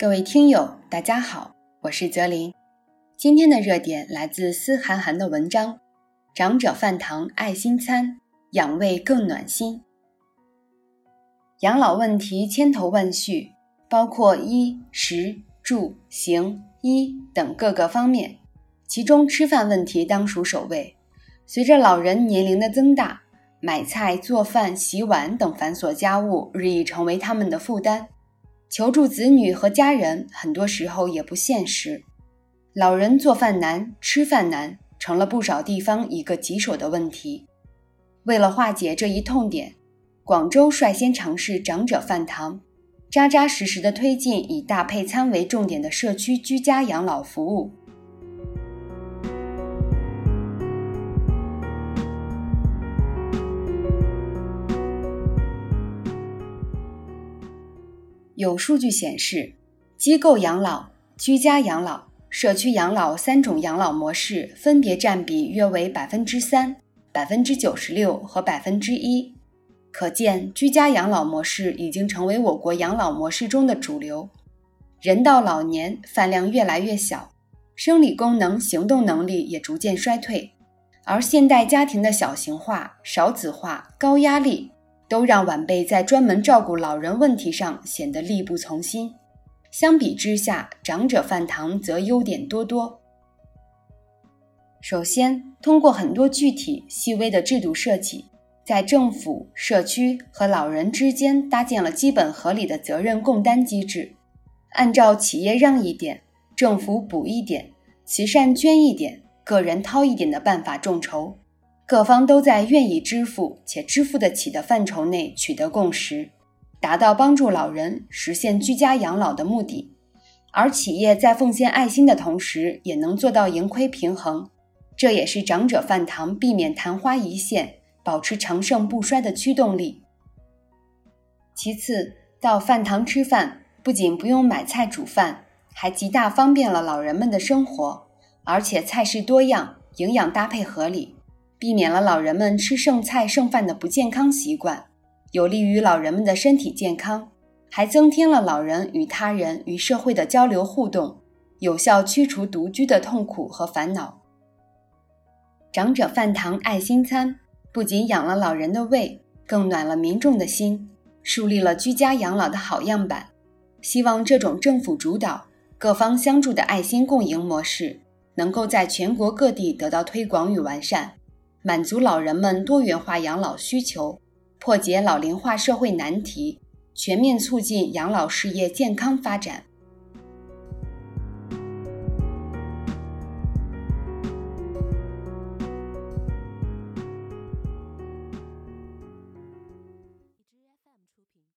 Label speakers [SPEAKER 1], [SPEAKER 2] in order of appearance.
[SPEAKER 1] 各位听友，大家好，我是泽林。今天的热点来自思涵涵的文章《长者饭堂爱心餐，养胃更暖心》。养老问题千头万绪，包括衣食住行医等各个方面，其中吃饭问题当属首位。随着老人年龄的增大，买菜、做饭、洗碗等繁琐家务日益成为他们的负担。求助子女和家人，很多时候也不现实。老人做饭难、吃饭难，成了不少地方一个棘手的问题。为了化解这一痛点，广州率先尝试长者饭堂，扎扎实实的推进以大配餐为重点的社区居家养老服务。有数据显示，机构养老、居家养老、社区养老三种养老模式分别占比约为百分之三、百分之九十六和百分之一。可见，居家养老模式已经成为我国养老模式中的主流。人到老年，饭量越来越小，生理功能、行动能力也逐渐衰退，而现代家庭的小型化、少子化、高压力。都让晚辈在专门照顾老人问题上显得力不从心。相比之下，长者饭堂则优点多多。首先，通过很多具体细微的制度设计，在政府、社区和老人之间搭建了基本合理的责任共担机制，按照企业让一点、政府补一点、慈善捐一点、个人掏一点的办法众筹。各方都在愿意支付且支付得起的范畴内取得共识，达到帮助老人实现居家养老的目的。而企业在奉献爱心的同时，也能做到盈亏平衡，这也是长者饭堂避免昙花一现、保持长盛不衰的驱动力。其次，到饭堂吃饭不仅不用买菜煮饭，还极大方便了老人们的生活，而且菜式多样，营养搭配合理。避免了老人们吃剩菜剩饭的不健康习惯，有利于老人们的身体健康，还增添了老人与他人与社会的交流互动，有效驱除独居的痛苦和烦恼。长者饭堂爱心餐不仅养了老人的胃，更暖了民众的心，树立了居家养老的好样板。希望这种政府主导、各方相助的爱心共赢模式，能够在全国各地得到推广与完善。满足老人们多元化养老需求，破解老龄化社会难题，全面促进养老事业健康发展。